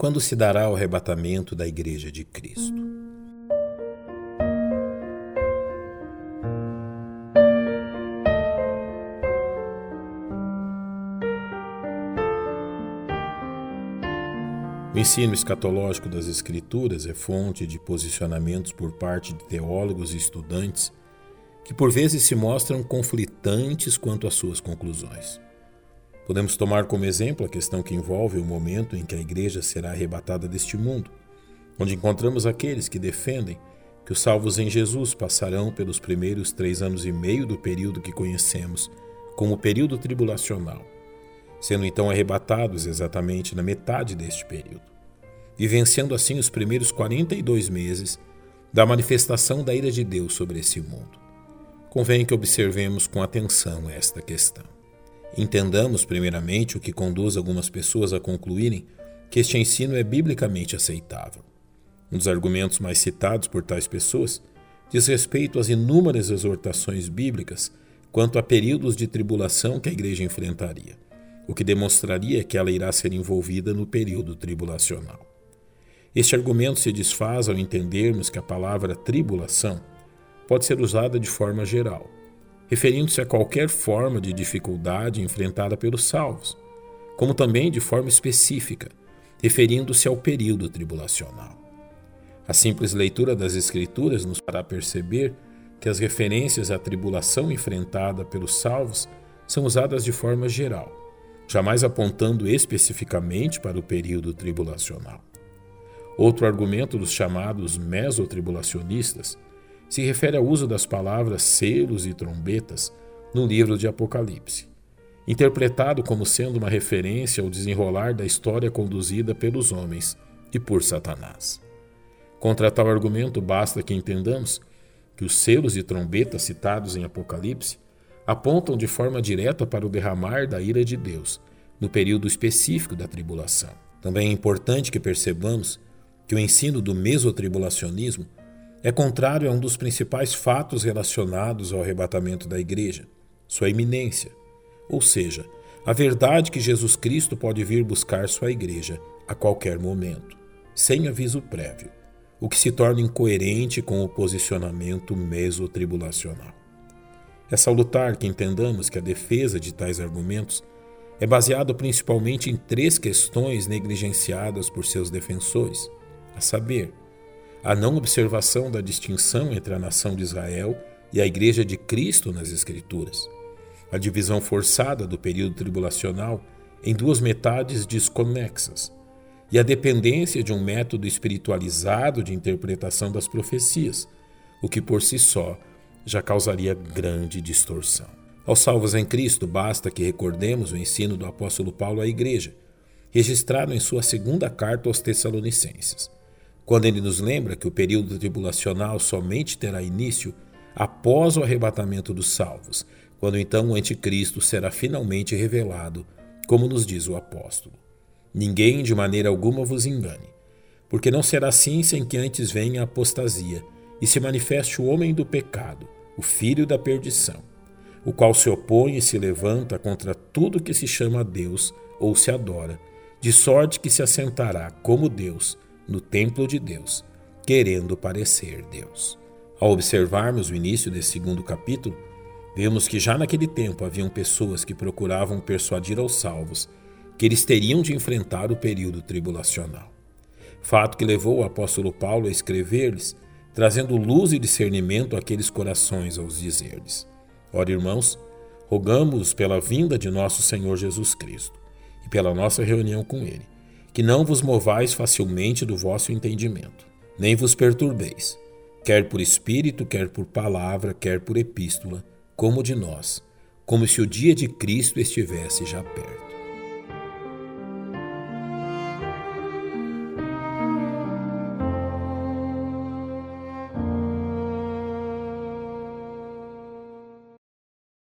Quando se dará o arrebatamento da Igreja de Cristo? O ensino escatológico das Escrituras é fonte de posicionamentos por parte de teólogos e estudantes que por vezes se mostram conflitantes quanto às suas conclusões. Podemos tomar como exemplo a questão que envolve o momento em que a igreja será arrebatada deste mundo, onde encontramos aqueles que defendem que os salvos em Jesus passarão pelos primeiros três anos e meio do período que conhecemos como período tribulacional, sendo então arrebatados exatamente na metade deste período, vivenciando assim os primeiros 42 meses da manifestação da ira de Deus sobre esse mundo convém que observemos com atenção esta questão. Entendamos, primeiramente, o que conduz algumas pessoas a concluírem que este ensino é biblicamente aceitável. Um dos argumentos mais citados por tais pessoas diz respeito às inúmeras exortações bíblicas quanto a períodos de tribulação que a igreja enfrentaria, o que demonstraria que ela irá ser envolvida no período tribulacional. Este argumento se desfaz ao entendermos que a palavra tribulação pode ser usada de forma geral, referindo-se a qualquer forma de dificuldade enfrentada pelos salvos, como também de forma específica, referindo-se ao período tribulacional. A simples leitura das Escrituras nos fará perceber que as referências à tribulação enfrentada pelos salvos são usadas de forma geral, jamais apontando especificamente para o período tribulacional. Outro argumento dos chamados mesotribulacionistas se refere ao uso das palavras selos e trombetas no livro de Apocalipse, interpretado como sendo uma referência ao desenrolar da história conduzida pelos homens e por Satanás. Contra tal argumento, basta que entendamos que os selos e trombetas citados em Apocalipse apontam de forma direta para o derramar da ira de Deus no período específico da tribulação. Também é importante que percebamos que o ensino do mesotribulacionismo é contrário a um dos principais fatos relacionados ao arrebatamento da igreja, sua iminência, ou seja, a verdade que Jesus Cristo pode vir buscar sua igreja a qualquer momento, sem aviso prévio, o que se torna incoerente com o posicionamento mesotribulacional. É salutar que entendamos que a defesa de tais argumentos é baseada principalmente em três questões negligenciadas por seus defensores, a saber, a não observação da distinção entre a nação de Israel e a Igreja de Cristo nas Escrituras, a divisão forçada do período tribulacional em duas metades desconexas, e a dependência de um método espiritualizado de interpretação das profecias, o que por si só já causaria grande distorção. Aos salvos em Cristo, basta que recordemos o ensino do apóstolo Paulo à igreja, registrado em sua segunda carta aos Tessalonicenses quando ele nos lembra que o período tribulacional somente terá início após o arrebatamento dos salvos, quando então o Anticristo será finalmente revelado, como nos diz o apóstolo. Ninguém de maneira alguma vos engane, porque não será assim sem que antes venha a apostasia e se manifeste o homem do pecado, o filho da perdição, o qual se opõe e se levanta contra tudo que se chama Deus ou se adora, de sorte que se assentará como Deus no templo de Deus, querendo parecer Deus. Ao observarmos o início desse segundo capítulo, vemos que já naquele tempo haviam pessoas que procuravam persuadir aos salvos que eles teriam de enfrentar o período tribulacional. Fato que levou o apóstolo Paulo a escrever-lhes, trazendo luz e discernimento àqueles corações aos dizer-lhes: Ora, irmãos, rogamos pela vinda de nosso Senhor Jesus Cristo e pela nossa reunião com Ele que não vos movais facilmente do vosso entendimento, nem vos perturbeis, quer por espírito, quer por palavra, quer por epístola, como de nós, como se o dia de Cristo estivesse já perto.